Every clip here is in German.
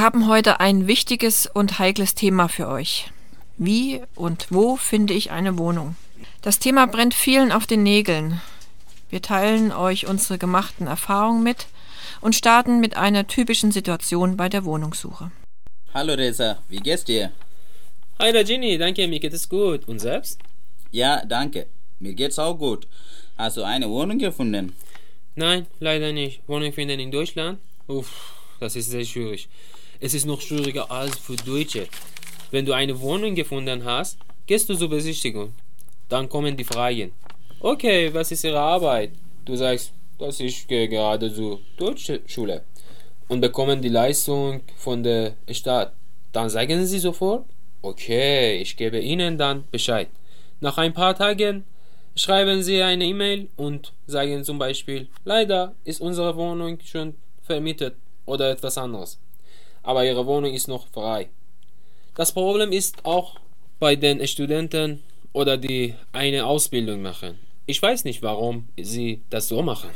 Wir haben heute ein wichtiges und heikles Thema für euch. Wie und wo finde ich eine Wohnung? Das Thema brennt vielen auf den Nägeln. Wir teilen euch unsere gemachten Erfahrungen mit und starten mit einer typischen Situation bei der Wohnungssuche. Hallo Reza, wie geht's dir? Hi Rajini, danke, mir geht es gut. Und selbst? Ja, danke. Mir geht's auch gut. Hast du eine Wohnung gefunden? Nein, leider nicht. Wohnung finden in Deutschland? Uff, das ist sehr schwierig. Es ist noch schwieriger als für Deutsche. Wenn du eine Wohnung gefunden hast, gehst du zur Besichtigung. Dann kommen die Fragen. Okay, was ist Ihre Arbeit? Du sagst, dass ich gehe gerade zur deutschen Schule und bekommen die Leistung von der Stadt. Dann sagen sie sofort, okay, ich gebe Ihnen dann Bescheid. Nach ein paar Tagen schreiben Sie eine E-Mail und sagen zum Beispiel, leider ist unsere Wohnung schon vermietet oder etwas anderes. Aber Ihre Wohnung ist noch frei. Das Problem ist auch bei den Studenten oder die eine Ausbildung machen. Ich weiß nicht, warum sie das so machen.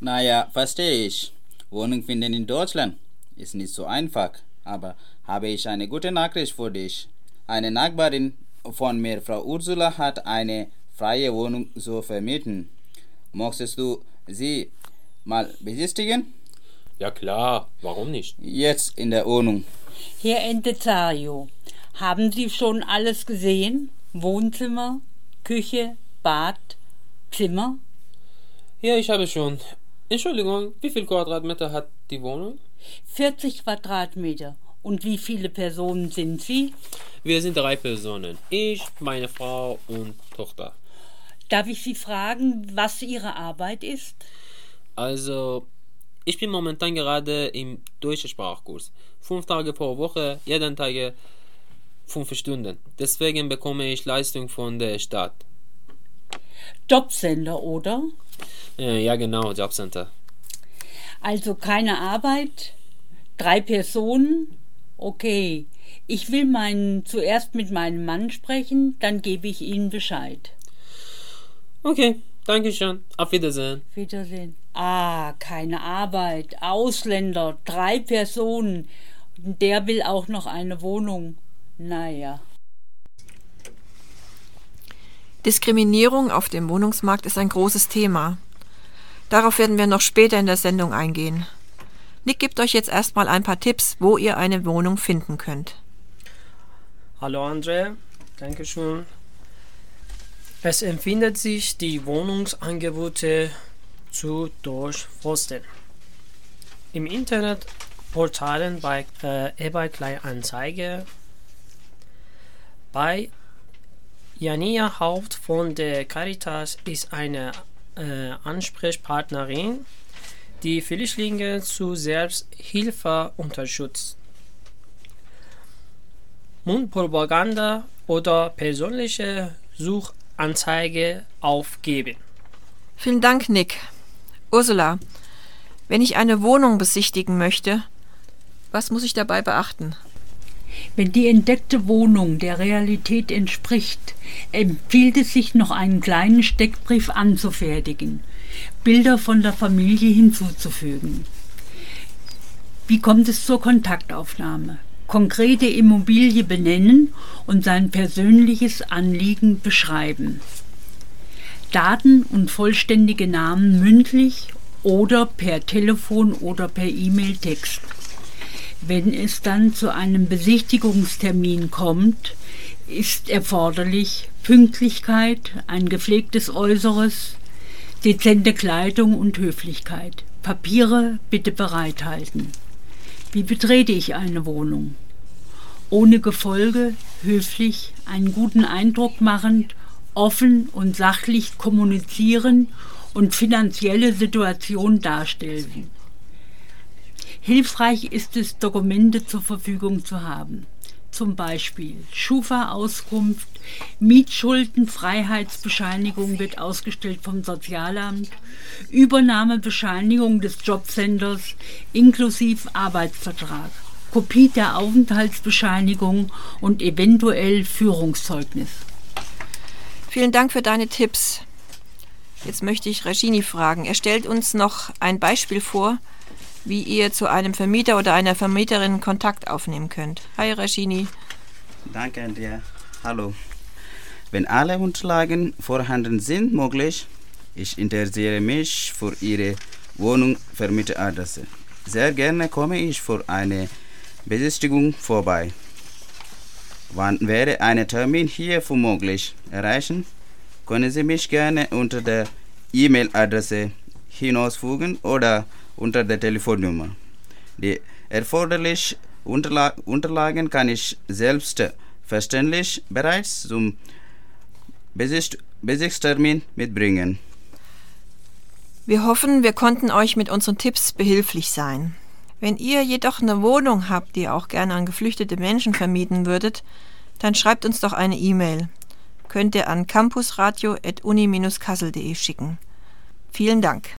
Naja, verstehe ich. Wohnung finden in Deutschland ist nicht so einfach, aber habe ich eine gute Nachricht für dich. Eine Nachbarin von mir, Frau Ursula, hat eine freie Wohnung so vermieten. Möchtest du sie mal besichtigen? Ja klar, warum nicht? Jetzt in der Wohnung. Herr Entezario, haben Sie schon alles gesehen? Wohnzimmer, Küche, Bad, Zimmer? Ja, ich habe schon. Entschuldigung, wie viel Quadratmeter hat die Wohnung? 40 Quadratmeter. Und wie viele Personen sind Sie? Wir sind drei Personen. Ich, meine Frau und Tochter. Darf ich Sie fragen, was Ihre Arbeit ist? Also, ich bin momentan gerade im deutschen Sprachkurs. Fünf Tage pro Woche, jeden Tag fünf Stunden. Deswegen bekomme ich Leistung von der Stadt. Jobcenter, oder? Ja, genau, Jobcenter. Also keine Arbeit, drei Personen. Okay, ich will meinen, zuerst mit meinem Mann sprechen, dann gebe ich Ihnen Bescheid. Okay, danke schön. Auf Wiedersehen. Wiedersehen. Ah, keine Arbeit, Ausländer, drei Personen. Der will auch noch eine Wohnung. Naja. Diskriminierung auf dem Wohnungsmarkt ist ein großes Thema. Darauf werden wir noch später in der Sendung eingehen. Nick gibt euch jetzt erstmal ein paar Tipps, wo ihr eine Wohnung finden könnt. Hallo André, Dankeschön. Es empfindet sich die Wohnungsangebote zu durchforsten. Im Internet Portalen bei äh, eBay Kleinanzeige, bei Jania Haupt von der Caritas ist eine äh, Ansprechpartnerin, die Flüchtlinge zu Selbsthilfe unterstützt. Mundpropaganda oder persönliche Suchanzeige aufgeben. Vielen Dank, Nick. Ursula, wenn ich eine Wohnung besichtigen möchte, was muss ich dabei beachten? Wenn die entdeckte Wohnung der Realität entspricht, empfiehlt es sich noch einen kleinen Steckbrief anzufertigen, Bilder von der Familie hinzuzufügen. Wie kommt es zur Kontaktaufnahme? Konkrete Immobilie benennen und sein persönliches Anliegen beschreiben. Daten und vollständige Namen mündlich oder per Telefon oder per E-Mail-Text. Wenn es dann zu einem Besichtigungstermin kommt, ist erforderlich Pünktlichkeit, ein gepflegtes Äußeres, dezente Kleidung und Höflichkeit. Papiere bitte bereithalten. Wie betrete ich eine Wohnung? Ohne Gefolge, höflich, einen guten Eindruck machend, offen und sachlich kommunizieren und finanzielle Situation darstellen. Hilfreich ist es, Dokumente zur Verfügung zu haben. Zum Beispiel Schufa-Auskunft, Mietschuldenfreiheitsbescheinigung wird ausgestellt vom Sozialamt, Übernahmebescheinigung des Jobcenters inklusive Arbeitsvertrag, Kopie der Aufenthaltsbescheinigung und eventuell Führungszeugnis. Vielen Dank für deine Tipps. Jetzt möchte ich Regini fragen. Er stellt uns noch ein Beispiel vor, wie ihr zu einem Vermieter oder einer Vermieterin Kontakt aufnehmen könnt. Hi Rashini. Danke an dir. Hallo. Wenn alle Unterlagen vorhanden sind, möglich, ich interessiere mich für Ihre Wohnung-Vermieteradresse. Sehr gerne komme ich für eine Besichtigung vorbei. Wann wäre ein Termin hierfür möglich? Erreichen? Können Sie mich gerne unter der E-Mail-Adresse hinausfügen oder unter der Telefonnummer. Die erforderlichen Unterla Unterlagen kann ich selbstverständlich bereits zum Besicht Besichtstermin mitbringen. Wir hoffen, wir konnten euch mit unseren Tipps behilflich sein. Wenn ihr jedoch eine Wohnung habt, die ihr auch gerne an geflüchtete Menschen vermieten würdet, dann schreibt uns doch eine E-Mail. Könnt ihr an campusradio.uni-kassel.de schicken. Vielen Dank.